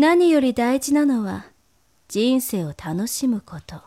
何より大事なのは人生を楽しむこと。